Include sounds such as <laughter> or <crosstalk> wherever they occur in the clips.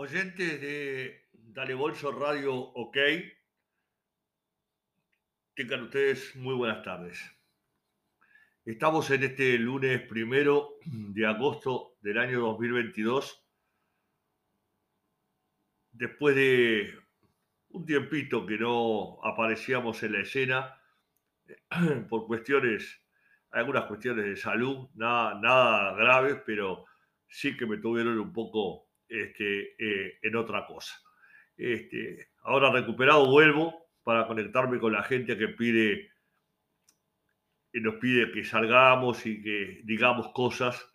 Oyentes de Dale Bolso Radio OK, tengan ustedes muy buenas tardes. Estamos en este lunes primero de agosto del año 2022, después de un tiempito que no aparecíamos en la escena <clears throat> por cuestiones, algunas cuestiones de salud, nada, nada graves, pero sí que me tuvieron un poco este, eh, en otra cosa. Este, ahora recuperado vuelvo para conectarme con la gente que pide, que nos pide que salgamos y que digamos cosas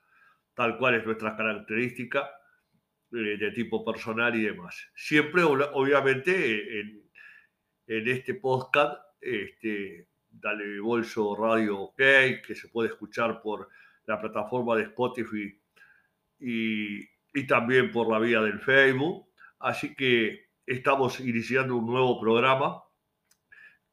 tal cual es nuestra característica eh, de tipo personal y demás. Siempre, obviamente, en, este podcast, este, Dale Bolso Radio OK, que se puede escuchar por la plataforma de Spotify y, y también por la vía del Facebook. Así que estamos iniciando un nuevo programa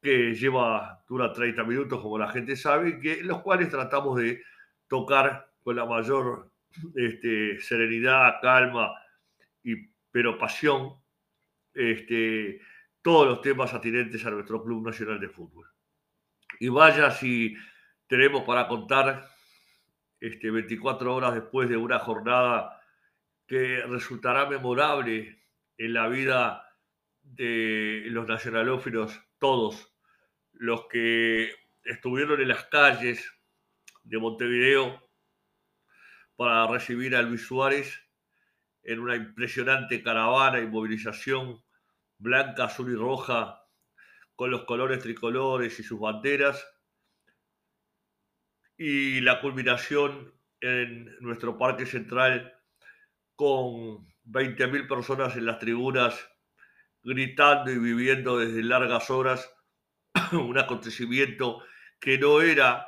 que lleva, dura 30 minutos, como la gente sabe, que, los cuales tratamos de tocar con la mayor este, serenidad, calma, y, pero pasión, este, todos los temas atinentes a nuestro Club Nacional de Fútbol. Y vaya si tenemos para contar este, 24 horas después de una jornada que resultará memorable en la vida de los nacionalófilos, todos los que estuvieron en las calles de Montevideo para recibir a Luis Suárez en una impresionante caravana y movilización blanca, azul y roja con los colores tricolores y sus banderas. Y la culminación en nuestro parque central con 20.000 personas en las tribunas gritando y viviendo desde largas horas <coughs> un acontecimiento que no era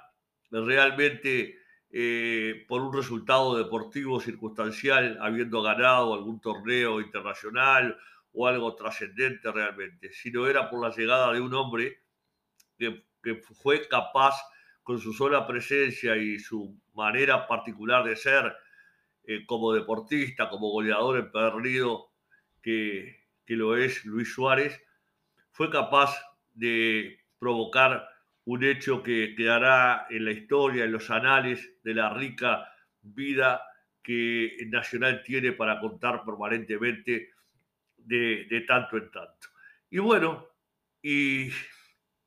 realmente eh, por un resultado deportivo circunstancial, habiendo ganado algún torneo internacional o algo trascendente realmente, sino era por la llegada de un hombre que, que fue capaz, con su sola presencia y su manera particular de ser, eh, como deportista, como goleador empedernido que, que lo es Luis Suárez, fue capaz de provocar un hecho que quedará en la historia, en los anales de la rica vida que Nacional tiene para contar permanentemente de, de tanto en tanto. Y bueno, y,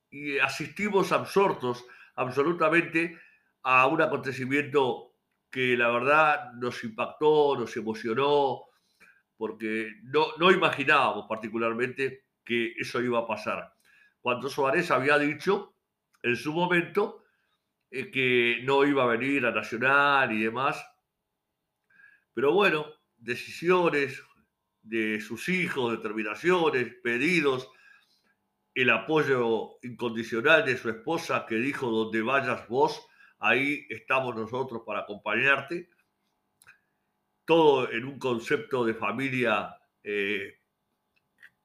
y, asistimos absortos absolutamente a un acontecimiento que la verdad nos impactó, nos emocionó, porque no, no imaginábamos particularmente que eso iba a pasar. Cuando Suárez había dicho en su momento eh, que no iba a venir a Nacional y demás, pero bueno, decisiones de sus hijos, determinaciones, pedidos, el apoyo incondicional de su esposa que dijo, donde vayas vos, ahí estamos nosotros para acompañarte. Todo en un concepto de familia eh,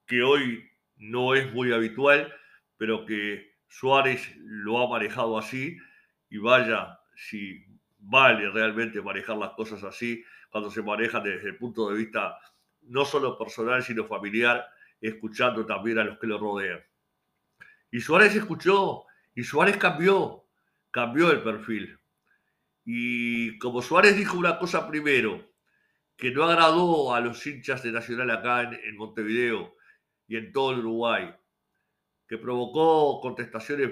que hoy no es muy habitual, pero que Suárez lo ha manejado así y vaya si vale realmente manejar las cosas así cuando se manejan desde el punto de vista no solo personal, sino familiar, escuchando también a los que lo rodean. Y Suárez escuchó, y Suárez cambió, cambió el perfil. Y como Suárez dijo una cosa primero, que no agradó a los hinchas de Nacional acá en, Montevideo y en todo el Uruguay, que provocó contestaciones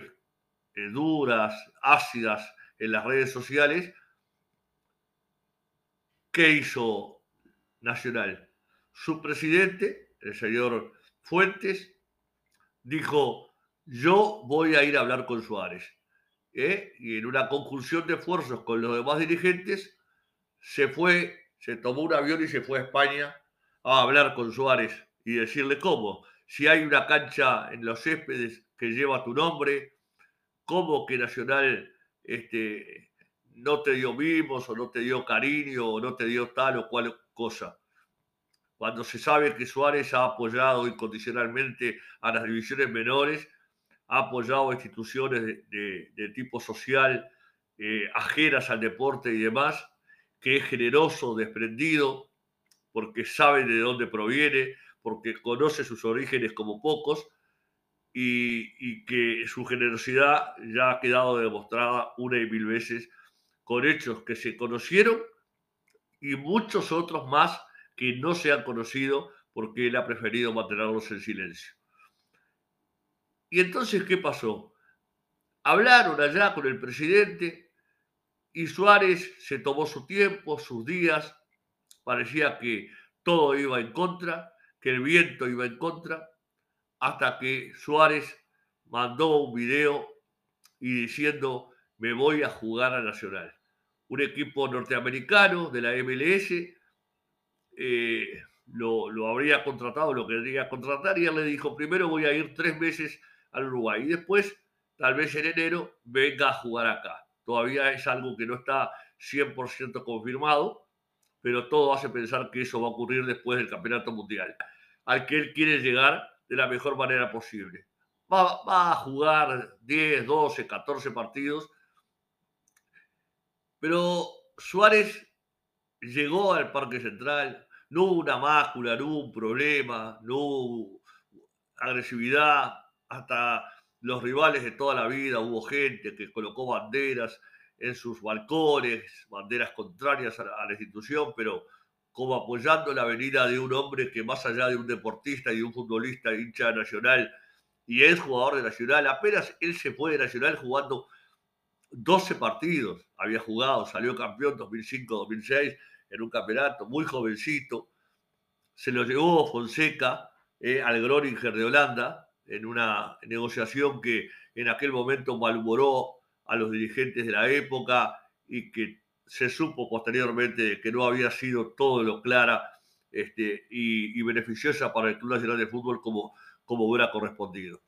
eh, duras, ácidas en las redes sociales, ¿qué hizo Nacional? Su presidente, el señor Fuentes, dijo, yo voy a ir a hablar con Suárez. ¿Eh? y en una conjunción de esfuerzos con los demás dirigentes, se fue, se tomó un avión y se fue a España a hablar con Suárez y decirle cómo, si hay una cancha en los céspedes que lleva tu nombre, cómo que Nacional este, no te dio mimos o no te dio cariño o no te dio tal o cual cosa. Cuando se sabe que Suárez ha apoyado incondicionalmente a las divisiones menores, ha apoyado instituciones de, tipo social eh, ajenas al deporte y demás, que es generoso, desprendido, porque sabe de dónde proviene, porque conoce sus orígenes como pocos y, que su generosidad ya ha quedado demostrada una y mil veces con hechos que se conocieron y muchos otros más que no se han conocido porque él ha preferido mantenerlos en silencio. Y entonces, ¿qué pasó? Hablaron allá con el presidente y Suárez se tomó su tiempo, sus días, parecía que todo iba en contra, que el viento iba en contra, hasta que Suárez mandó un video y diciendo, me voy a jugar a Nacional. Un equipo norteamericano de la MLS eh, lo, habría contratado, lo quería contratar y él le dijo, primero voy a ir tres meses al Uruguay. Y después, tal vez en enero, venga a jugar acá. Todavía es algo que no está 100% confirmado, pero todo hace pensar que eso va a ocurrir después del Campeonato Mundial, al que él quiere llegar de la mejor manera posible. Va, va, a jugar 10, 12, 14 partidos, pero Suárez llegó al Parque Central, no hubo una mácula, no hubo un problema, no hubo agresividad, hasta los rivales de toda la vida hubo gente que colocó banderas en sus balcones, banderas contrarias a la, institución, pero como apoyando la venida de un hombre que más allá de un deportista y un futbolista hincha nacional y es jugador de Nacional, apenas él se fue de Nacional jugando 12 partidos, había jugado, salió campeón 2005-2006 en un campeonato, muy jovencito, se lo llevó Fonseca eh, al Groninger de Holanda en una negociación que en aquel momento malhumoró a los dirigentes de la época y que se supo posteriormente que no había sido todo lo clara este, y, beneficiosa para el Club Nacional de Fútbol como, como hubiera correspondido.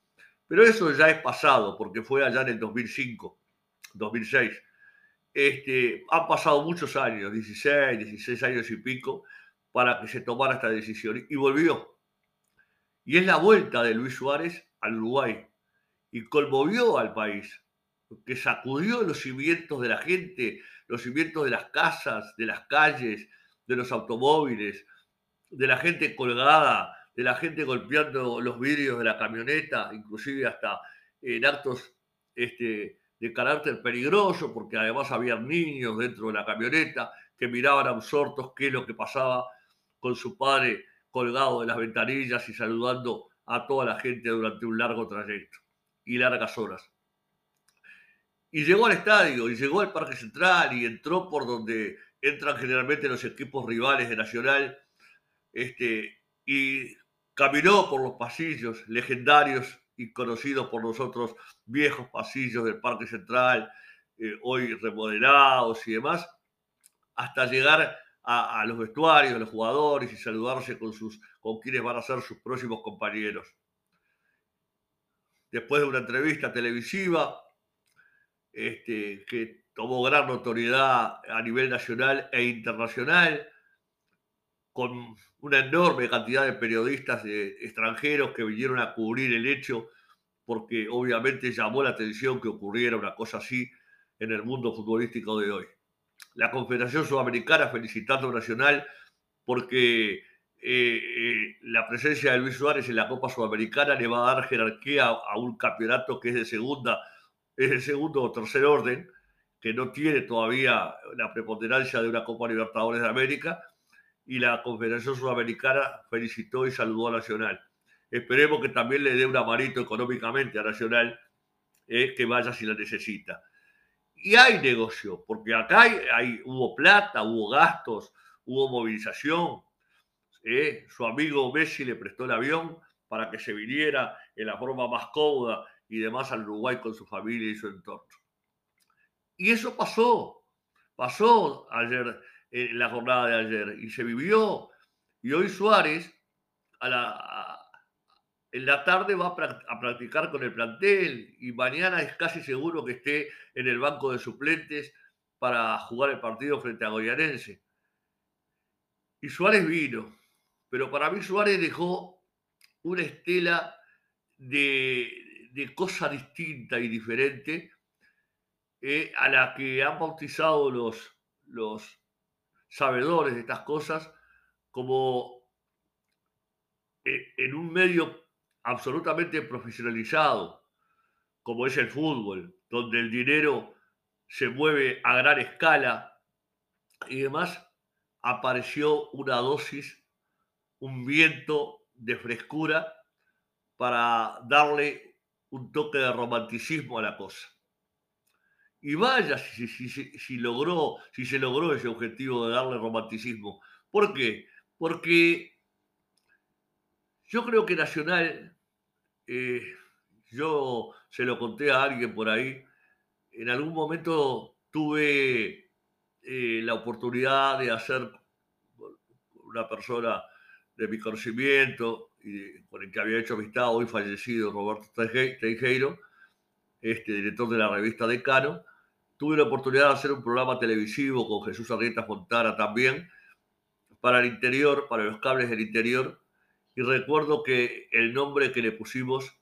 Pero eso ya es pasado, porque fue allá en el 2005, 2006. Este, han pasado muchos años, 16, 16 años y pico, para que se tomara esta decisión. Y volvió. Y es la vuelta de Luis Suárez al Uruguay. Y conmovió al país que sacudió los cimientos de la gente, los cimientos de las casas, de las calles, de los automóviles, de la gente colgada, de la gente golpeando los vidrios de la camioneta, inclusive hasta en actos este, de carácter peligroso, porque además había niños dentro de la camioneta que miraban absortos qué es lo que pasaba con su padre colgado de las ventanillas y saludando a toda la gente durante un largo trayecto y largas horas. Y llegó al estadio, y llegó al Parque Central, y entró por donde entran generalmente los equipos rivales de Nacional, este, y caminó por los pasillos legendarios y conocidos por nosotros, viejos pasillos del Parque Central, eh, hoy remodelados y demás, hasta llegar a, los vestuarios, a los jugadores y saludarse con, sus, con quienes van a ser sus próximos compañeros. Después de una entrevista televisiva, este, que tomó gran notoriedad a nivel nacional e internacional, con una enorme cantidad de periodistas extranjeros que vinieron a cubrir el hecho, porque obviamente llamó la atención que ocurriera una cosa así en el mundo futbolístico de hoy. La Confederación Sudamericana felicitando a Nacional porque eh, eh, la presencia de Luis Suárez en la Copa Sudamericana le va a dar jerarquía a un campeonato que es de segunda es el segundo o tercer orden, que no tiene todavía la preponderancia de una Copa Libertadores de América, y la Confederación Sudamericana felicitó y saludó a Nacional. Esperemos que también le dé un amarito económicamente a Nacional, eh, que vaya si la necesita. Y hay negocio, porque acá hay, hubo plata, hubo gastos, hubo movilización. Eh, su amigo Messi le prestó el avión para que se viniera en la forma más cómoda y demás al Uruguay con su familia y su entorno. Y eso pasó, pasó ayer, en la jornada de ayer, y se vivió. Y hoy Suárez, a la, en la tarde va a practicar con el plantel y mañana es casi seguro que esté en el banco de suplentes para jugar el partido frente a Goyanense. Y Suárez vino, pero para mí Suárez dejó una estela de, de cosa distinta y diferente eh, a la que han bautizado los, sabedores de estas cosas como eh, en un medio absolutamente profesionalizado, como es el fútbol, donde el dinero se mueve a gran escala y demás, apareció una dosis, un viento de frescura para darle un toque de romanticismo a la cosa. Y vaya si, si, logró, si se logró ese objetivo de darle romanticismo. ¿Por qué? Porque yo creo que Nacional, eh, yo se lo conté a alguien por ahí, en algún momento tuve eh, la oportunidad de hacer una persona de mi conocimiento y con el que había hecho amistad, hoy fallecido Roberto Teijeiro, este, director de la revista Decano, tuve la oportunidad de hacer un programa televisivo con Jesús Arrieta Fontana también, para el interior, para los cables del interior, y recuerdo que el nombre que le pusimos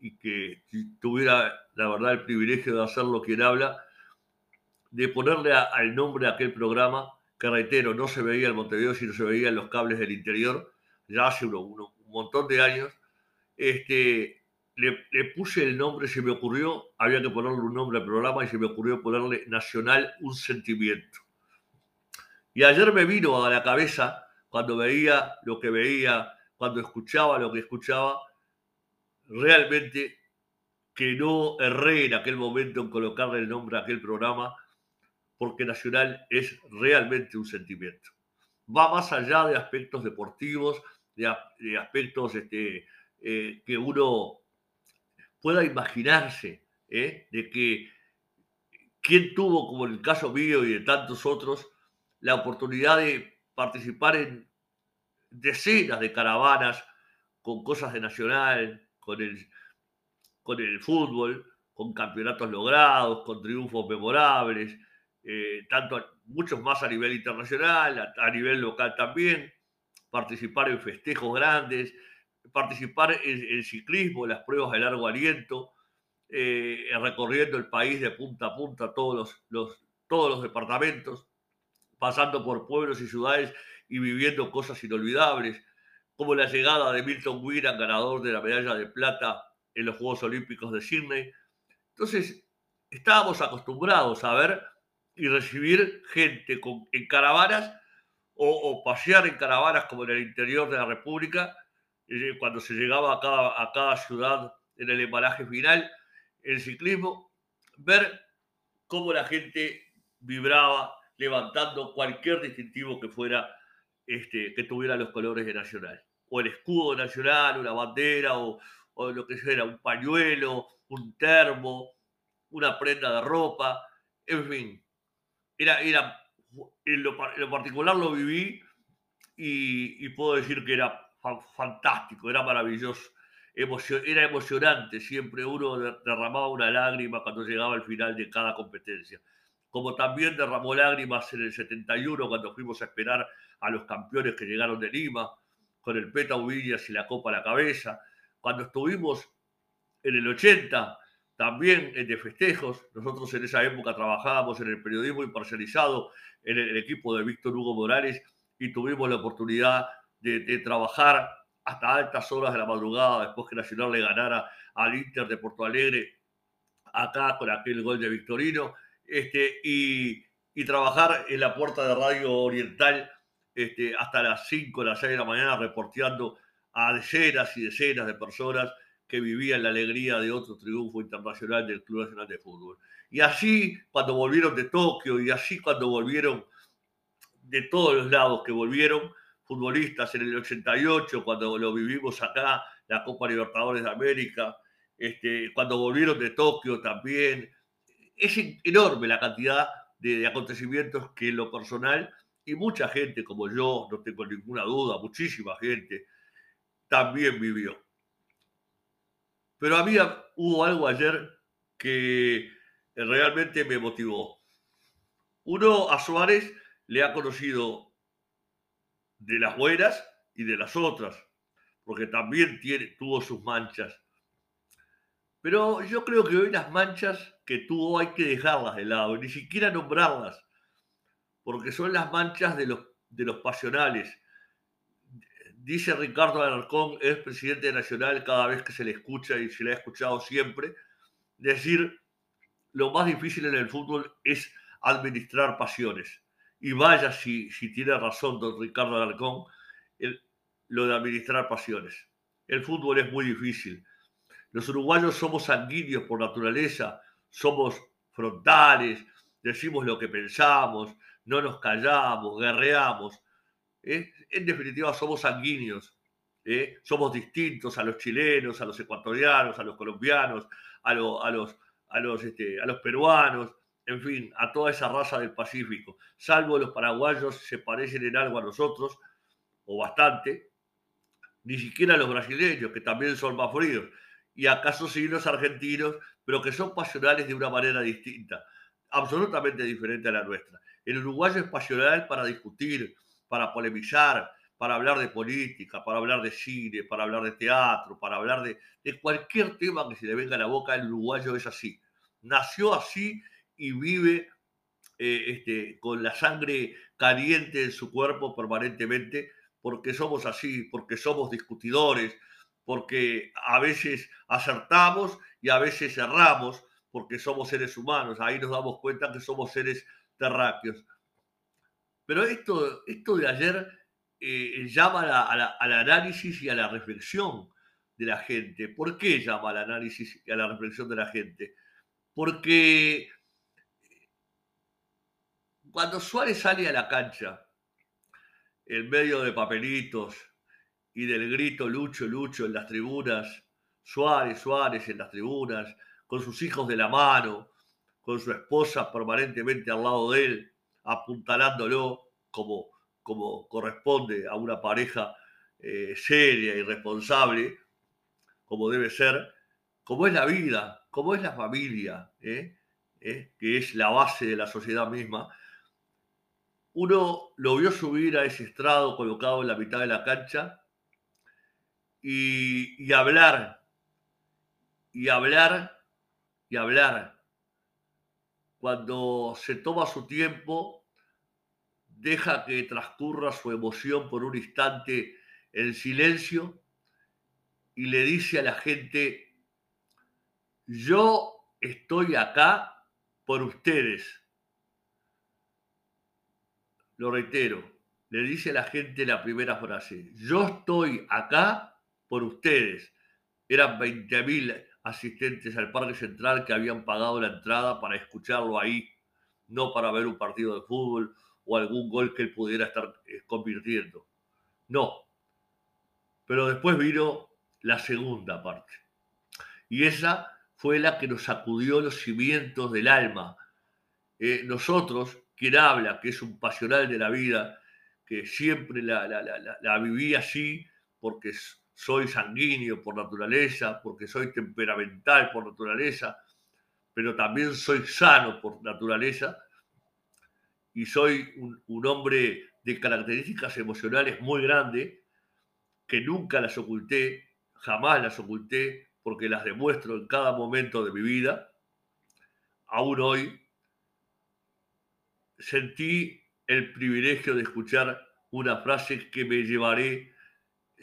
y que tuviera la verdad el privilegio de hacerlo quien habla, de ponerle al nombre a aquel programa, que reitero, no se veía en Montevideo, sino se veía en los cables del interior, ya hace un montón de años, este, le, puse el nombre, se me ocurrió, había que ponerle un nombre al programa y se me ocurrió ponerle Nacional un sentimiento. Y ayer me vino a la cabeza, cuando veía lo que veía, cuando escuchaba lo que escuchaba, realmente que no erré en aquel momento en colocarle el nombre a aquel programa, porque Nacional es realmente un sentimiento. Va más allá de aspectos deportivos, de, aspectos este, eh, que uno pueda imaginarse ¿eh? de que quien tuvo, como en el caso mío y de tantos otros, la oportunidad de participar en decenas de caravanas con cosas de nacional, con el, con el fútbol, con campeonatos logrados, con triunfos memorables, eh, tanto muchos más a nivel internacional, a nivel local también, participar en festejos grandes, participar en, ciclismo, en las pruebas de largo aliento, eh, recorriendo el país de punta a punta, todos los, todos los departamentos, pasando por pueblos y ciudades y viviendo cosas inolvidables, como la llegada de Milton Wiran, ganador de la medalla de plata en los Juegos Olímpicos de Sydney. Entonces, estábamos acostumbrados a ver y recibir gente en caravanas o, o, pasear en caravanas como en el interior de la República eh, cuando se llegaba a cada, a cada ciudad en el embalaje final, el ciclismo, ver cómo la gente vibraba levantando cualquier distintivo que fuera, este, que tuviera los colores de Nacional. O el escudo nacional, una bandera, o, o lo que sea, un pañuelo, un termo, una prenda de ropa, en fin. Era, era, en, lo, particular lo viví y, y puedo decir que era fantástico, era maravilloso, era emocionante, siempre uno derramaba una lágrima cuando llegaba al final de cada competencia. Como también derramó lágrimas en el 71 cuando fuimos a esperar a los campeones que llegaron de Lima, con el Peta Ubillas y la copa a la cabeza. Cuando estuvimos en el 80, también de festejos. Nosotros en esa época trabajábamos en el periodismo imparcializado en el, equipo de Víctor Hugo Morales y tuvimos la oportunidad de, trabajar hasta altas horas de la madrugada después que Nacional le ganara al Inter de Porto Alegre acá con aquel gol de Victorino este, y, y trabajar en la puerta de Radio Oriental este, hasta las 5 o las 6 de la mañana reporteando a decenas y decenas de personas que vivían la alegría de otro triunfo internacional del Club Nacional de Fútbol. Y así cuando volvieron de Tokio y así cuando volvieron de todos los lados que volvieron, futbolistas en el 88, cuando lo vivimos acá, la Copa Libertadores de América, este, cuando volvieron de Tokio también. Es enorme la cantidad de, acontecimientos que lo personal, y mucha gente como yo, no tengo ninguna duda, muchísima gente, también vivió. Pero había, hubo algo ayer que realmente me motivó. Uno a Suárez le ha conocido de las buenas y de las otras, porque también tiene, tuvo sus manchas. Pero yo creo que hoy las manchas que tuvo hay que dejarlas de lado, ni siquiera nombrarlas, porque son las manchas de los, de los pasionales, dice Ricardo Alarcón, es presidente nacional cada vez que se le escucha y se le ha escuchado siempre, decir lo más difícil en el fútbol es administrar pasiones. Y vaya si, si tiene razón don Ricardo Alarcón, lo de administrar pasiones. El fútbol es muy difícil. Los uruguayos somos sanguíneos por naturaleza, somos frontales, decimos lo que pensamos, no nos callamos, guerreamos. ¿eh? En definitiva, somos sanguíneos. ¿eh? Somos distintos a los chilenos, a los ecuatorianos, a los colombianos, a, a los a los, este, a los peruanos, en fin, a toda esa raza del Pacífico. Salvo los paraguayos se parecen en algo a nosotros, o bastante, ni siquiera los brasileños, que también son más fríos, y acaso sí los argentinos, pero que son pasionales de una manera distinta, absolutamente diferente a la nuestra. El uruguayo es pasional para discutir, para polemizar, para hablar de política, para hablar de cine, para hablar de teatro, para hablar de, cualquier tema que se le venga a la boca, el uruguayo es así. Nació así y vive eh, este, con la sangre caliente en su cuerpo permanentemente, porque somos así, porque somos discutidores, porque a veces acertamos y a veces erramos, porque somos seres humanos. Ahí nos damos cuenta que somos seres terráqueos. Pero esto, esto de ayer eh, llama al análisis y a la reflexión de la gente. ¿Por qué llama al análisis y a la reflexión de la gente? Porque cuando Suárez sale a la cancha, en medio de papelitos y del grito Lucho, Lucho en las tribunas, Suárez, Suárez en las tribunas, con sus hijos de la mano, con su esposa permanentemente al lado de él, apuntalándolo como como corresponde a una pareja eh, seria y responsable, como debe ser, como es la vida, como es la familia, ¿eh? ¿Eh? que es la base de la sociedad misma, uno lo vio subir a ese estrado colocado en la mitad de la cancha y, hablar, y hablar, y hablar. Cuando se toma su tiempo deja que transcurra su emoción por un instante en silencio y le dice a la gente, yo estoy acá por ustedes. Lo reitero, le dice a la gente la primera frase, yo estoy acá por ustedes. Eran 20.000 asistentes al Parque Central que habían pagado la entrada para escucharlo ahí, no para ver un partido de fútbol o algún gol que él pudiera estar eh, convirtiendo. No. Pero después vino la segunda parte. Y esa fue la que nos sacudió los cimientos del alma. Eh, nosotros, quien habla, que es un pasional de la vida, que siempre la, la viví así, porque soy sanguíneo por naturaleza, porque soy temperamental por naturaleza, pero también soy sano por naturaleza, y soy un, hombre de características emocionales muy grandes, que nunca las oculté, jamás las oculté, porque las demuestro en cada momento de mi vida, aún hoy, sentí el privilegio de escuchar una frase que me llevaré,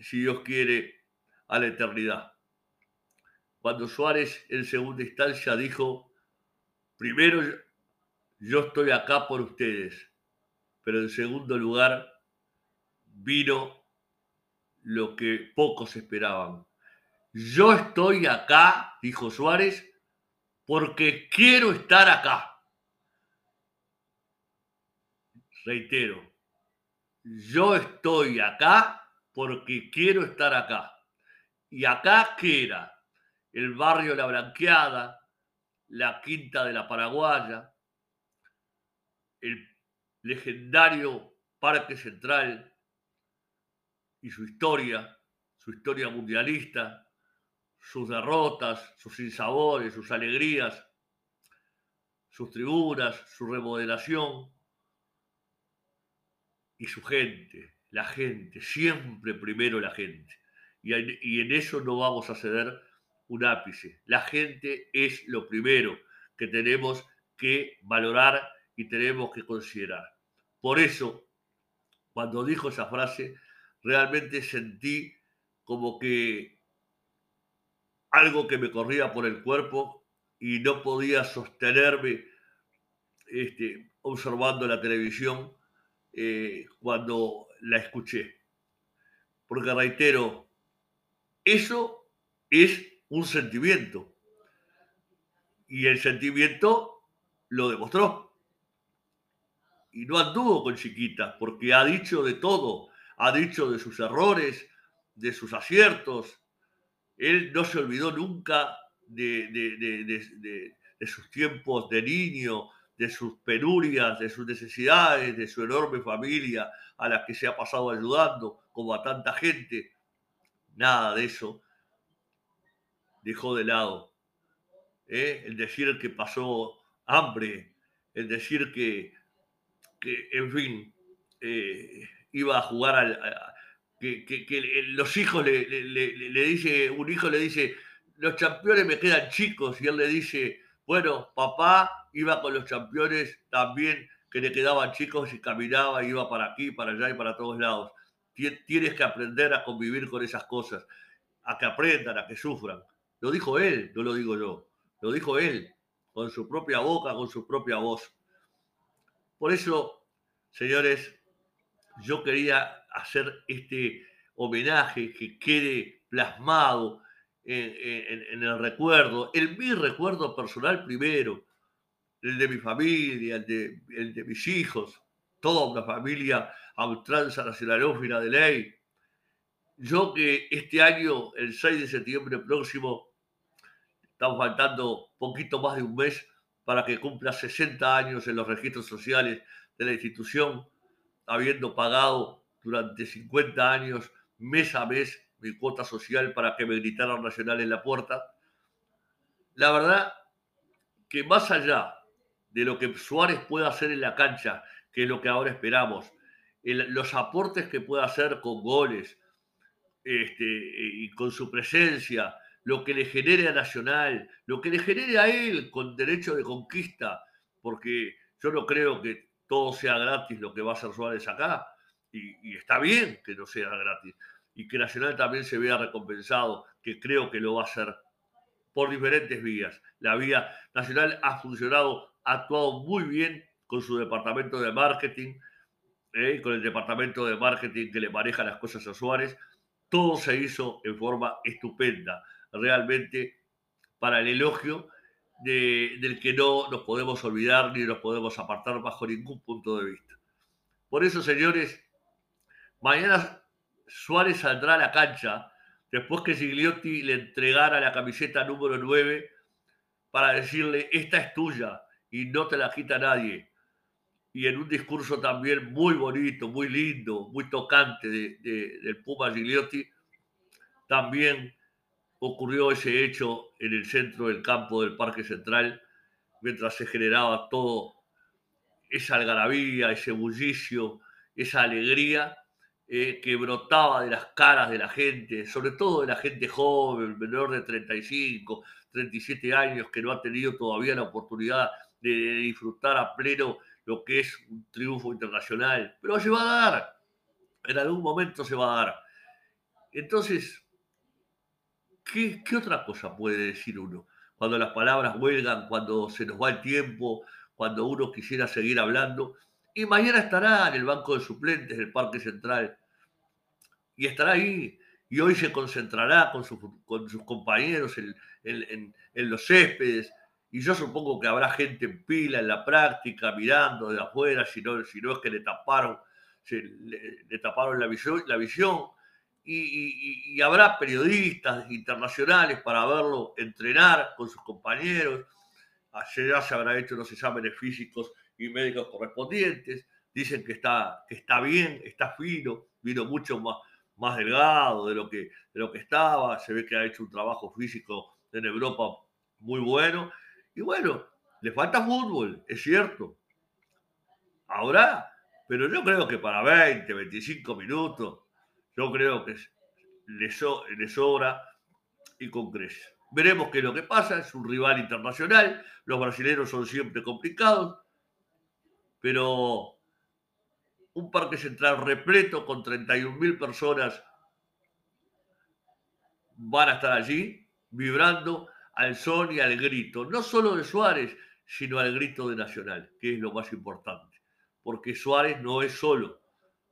si Dios quiere, a la eternidad. Cuando Suárez en segunda instancia dijo, primero yo estoy acá por ustedes. Pero en segundo lugar, vino lo que pocos esperaban. Yo estoy acá, dijo Suárez, porque quiero estar acá. Reitero, yo estoy acá porque quiero estar acá. ¿Y acá qué era? El barrio La Blanqueada, la Quinta de la Paraguaya, el legendario Parque Central y su historia, su historia mundialista, sus derrotas, sus sinsabores, sus alegrías, sus tribunas, su remodelación y su gente, la gente, siempre primero la gente. Y en, y en eso no vamos a ceder un ápice. La gente es lo primero que tenemos que valorar y tenemos que considerar. Por eso, cuando dijo esa frase, realmente sentí como que algo que me corría por el cuerpo y no podía sostenerme este, observando la televisión eh, cuando la escuché. Porque reitero, eso es un sentimiento. Y el sentimiento lo demostró. Y no anduvo con chiquitas, porque ha dicho de todo. Ha dicho de sus errores, de sus aciertos. Él no se olvidó nunca de, de sus tiempos de niño, de sus penurias, de sus necesidades, de su enorme familia a la que se ha pasado ayudando, como a tanta gente. Nada de eso dejó de lado. ¿eh? El decir que pasó hambre, el decir que, que en fin, eh, iba a jugar que, los hijos le, le, le, dice, un hijo le dice, los campeones me quedan chicos, y él le dice, bueno, papá iba con los campeones también que le quedaban chicos y caminaba, iba para aquí, para allá y para todos lados. Tienes que aprender a convivir con esas cosas, a que aprendan, a que sufran. Lo dijo él, no lo digo yo. Lo dijo él, con su propia boca, con su propia voz. Por eso, señores, yo quería hacer este homenaje que quede plasmado en, el recuerdo, en mi recuerdo personal primero, el de mi familia, el de, el de mis hijos, toda una familia a nacionalófila de ley. Yo que este año, el 6 de septiembre próximo, estamos faltando poquito más de un mes para que cumpla 60 años en los registros sociales de la institución, habiendo pagado durante 50 años mes a mes mi cuota social para que me gritaran Nacional en la puerta. La verdad que más allá de lo que Suárez pueda hacer en la cancha, que es lo que ahora esperamos, los aportes que pueda hacer con goles este, y con su presencia, lo que le genere a Nacional, lo que le genere a él con derecho de conquista, porque yo no creo que todo sea gratis lo que va a hacer Suárez acá, y, y está bien que no sea gratis, y que Nacional también se vea recompensado, que creo que lo va a hacer por diferentes vías. La vía nacional ha funcionado, ha actuado muy bien con su departamento de marketing, eh, con el departamento de marketing que le maneja las cosas a Suárez. Todo se hizo en forma estupenda, realmente para el elogio del que no nos podemos olvidar ni nos podemos apartar bajo ningún punto de vista. Por eso, señores, mañana Suárez saldrá a la cancha después que Gigliotti le entregara la camiseta número 9 para decirle, esta es tuya y no te la quita nadie. Y en un discurso también muy bonito, muy lindo, muy tocante del Puma Gigliotti, también ocurrió ese hecho en el centro del campo del Parque Central, mientras se generaba todo esa algarabía, ese bullicio, esa alegría eh, que brotaba de las caras de la gente, sobre todo de la gente joven, menor de 35, 37 años, que no ha tenido todavía la oportunidad de, disfrutar a pleno lo que es un triunfo internacional. Pero se va a dar, en algún momento se va a dar. Entonces, ¿qué, qué otra cosa puede decir uno? Cuando las palabras huelgan, cuando se nos va el tiempo, cuando uno quisiera seguir hablando y mañana estará en el banco de suplentes del Parque Central y estará ahí. Y hoy se concentrará con, con sus compañeros en, en, en, los céspedes. Y yo supongo que habrá gente en pila en la práctica, mirando de afuera, si no, si no es que le taparon, se, le, taparon la visión. La visión. Y, y, y, habrá periodistas internacionales para verlo entrenar con sus compañeros. Ya se habrá hecho los exámenes físicos y médicos correspondientes. Dicen que está, que está bien, está fino, vino mucho más, más delgado de lo, que, de lo que estaba. Se ve que ha hecho un trabajo físico en Europa muy bueno. Y bueno, le falta fútbol, es cierto. Ahora, pero yo creo que para 20, 25 minutos, yo creo que le, sobra y con. Veremos qué es lo que pasa, es un rival internacional, los brasileños son siempre complicados, pero un parque central repleto con 31.000 personas van a estar allí vibrando al son y al grito, no solo de Suárez, sino al grito de Nacional, que es lo más importante, porque Suárez no es solo,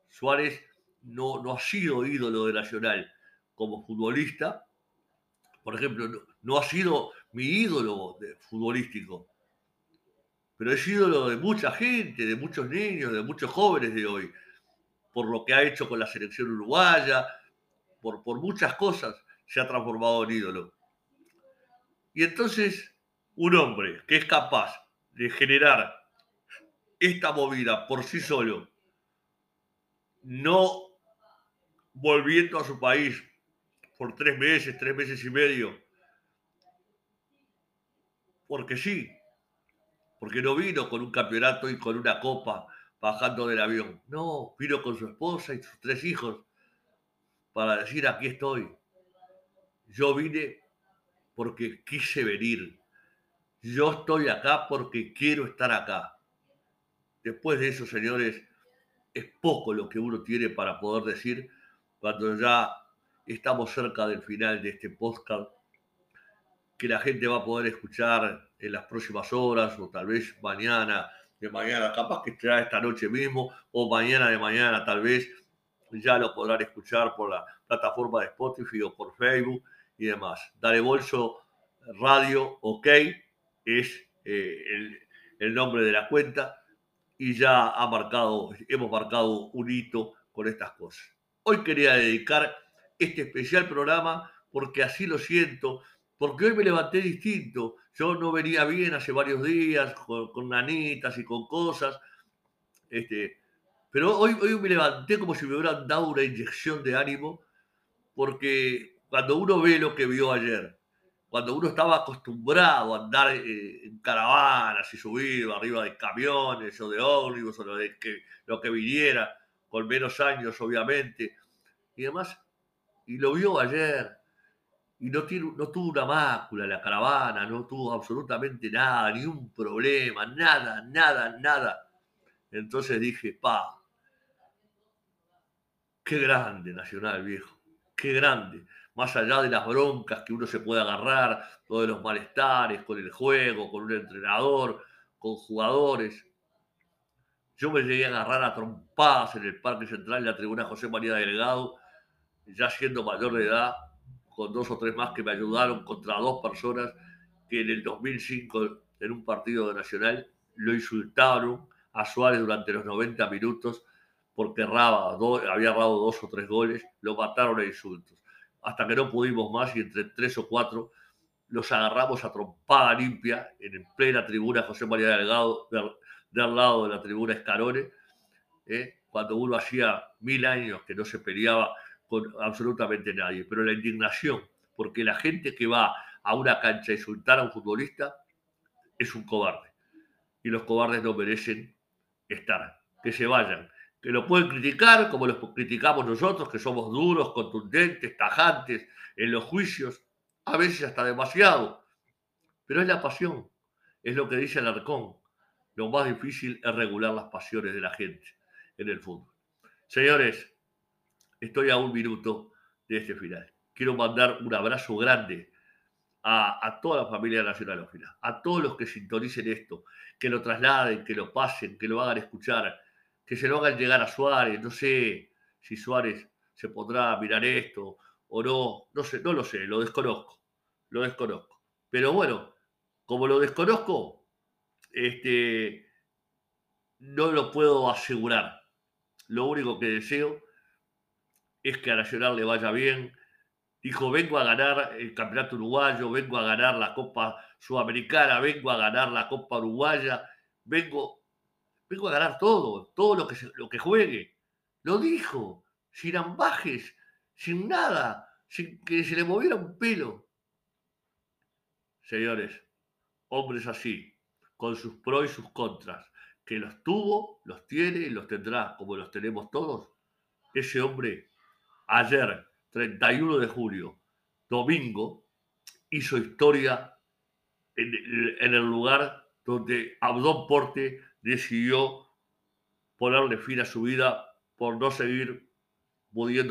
Suárez no, no ha sido ídolo de Nacional como futbolista, por ejemplo, no, ha sido mi ídolo futbolístico, pero es ídolo de mucha gente, de muchos niños, de muchos jóvenes de hoy, por lo que ha hecho con la selección uruguaya, por, por muchas cosas se ha transformado en ídolo. Y entonces, un hombre que es capaz de generar esta movida por sí solo, no volviendo a su país por tres meses, tres meses y medio, porque sí, porque no vino con un campeonato y con una copa bajando del avión, no, vino con su esposa y sus tres hijos para decir aquí estoy. Yo vine porque quise venir. Yo estoy acá porque quiero estar acá. Después de eso, señores, es poco lo que uno tiene para poder decir cuando ya estamos cerca del final de este podcast que la gente va a poder escuchar en las próximas horas o tal vez mañana de mañana, capaz que será esta noche mismo o mañana de mañana tal vez ya lo podrán escuchar por la plataforma de Spotify o por Facebook y demás. Dale Bolso Radio OK es eh, el, el, nombre de la cuenta y ya ha marcado, hemos marcado un hito con estas cosas. Hoy quería dedicar este especial programa porque así lo siento, porque hoy me levanté distinto. Yo no venía bien hace varios días con, con nanitas y con cosas. Este, pero hoy, hoy me levanté como si me hubieran dado una inyección de ánimo, porque cuando uno ve lo que vio ayer, cuando uno estaba acostumbrado a andar eh, en caravanas y subir arriba de camiones o de ómnibus o de que, lo que viniera, con menos años obviamente, y demás, y lo vio ayer, y no, tiene, no tuvo una mácula la caravana, no tuvo absolutamente nada, ni un problema, nada, nada, nada. Entonces dije, pa, qué grande Nacional, viejo, qué grande más allá de las broncas que uno se puede agarrar, todos los malestares con el juego, con un entrenador, con jugadores. Yo me llegué a agarrar a trompadas en el Parque Central de la tribuna José María Delgado, ya siendo mayor de edad, con dos o tres más que me ayudaron contra dos personas que en el 2005, en un partido de Nacional, lo insultaron a Suárez durante los 90 minutos porque erraba, había errado dos o tres goles, lo mataron a insultos hasta que no pudimos más y entre tres o cuatro los agarramos a trompada limpia en plena tribuna José María Delgado, del, lado de la tribuna Escarone, ¿eh? cuando uno hacía mil años que no se peleaba con absolutamente nadie. Pero la indignación, porque la gente que va a una cancha a insultar a un futbolista es un cobarde. Y los cobardes no merecen estar. Que se vayan que lo pueden criticar como los criticamos nosotros, que somos duros, contundentes, tajantes en los juicios, a veces hasta demasiado. Pero es la pasión, es lo que dice el arcón. Lo más difícil es regular las pasiones de la gente en el fútbol. Señores, estoy a un minuto de este final. Quiero mandar un abrazo grande a, toda la familia nacionalófila, a todos los que sintonicen esto, que lo trasladen, que lo pasen, que lo hagan escuchar que se lo hagan llegar a Suárez. No sé si Suárez se podrá mirar esto o no, no sé, no lo sé, lo desconozco, lo desconozco. Pero bueno, como lo desconozco, este, no lo puedo asegurar. Lo único que deseo es que a Nacional le vaya bien. Dijo, vengo a ganar el Campeonato Uruguayo, vengo a ganar la Copa Sudamericana, vengo a ganar la Copa Uruguaya, vengo vengo a ganar todo, todo lo que, lo que juegue. Lo dijo, sin ambajes, sin nada, sin que se le moviera un pelo. Señores, hombres así, con sus pros y sus contras, que los tuvo, los tiene y los tendrá, como los tenemos todos. Ese hombre, ayer, 31 de julio, domingo, hizo historia en, el lugar donde Abdón Porte decidió ponerle fin a su vida por no seguir pudiendo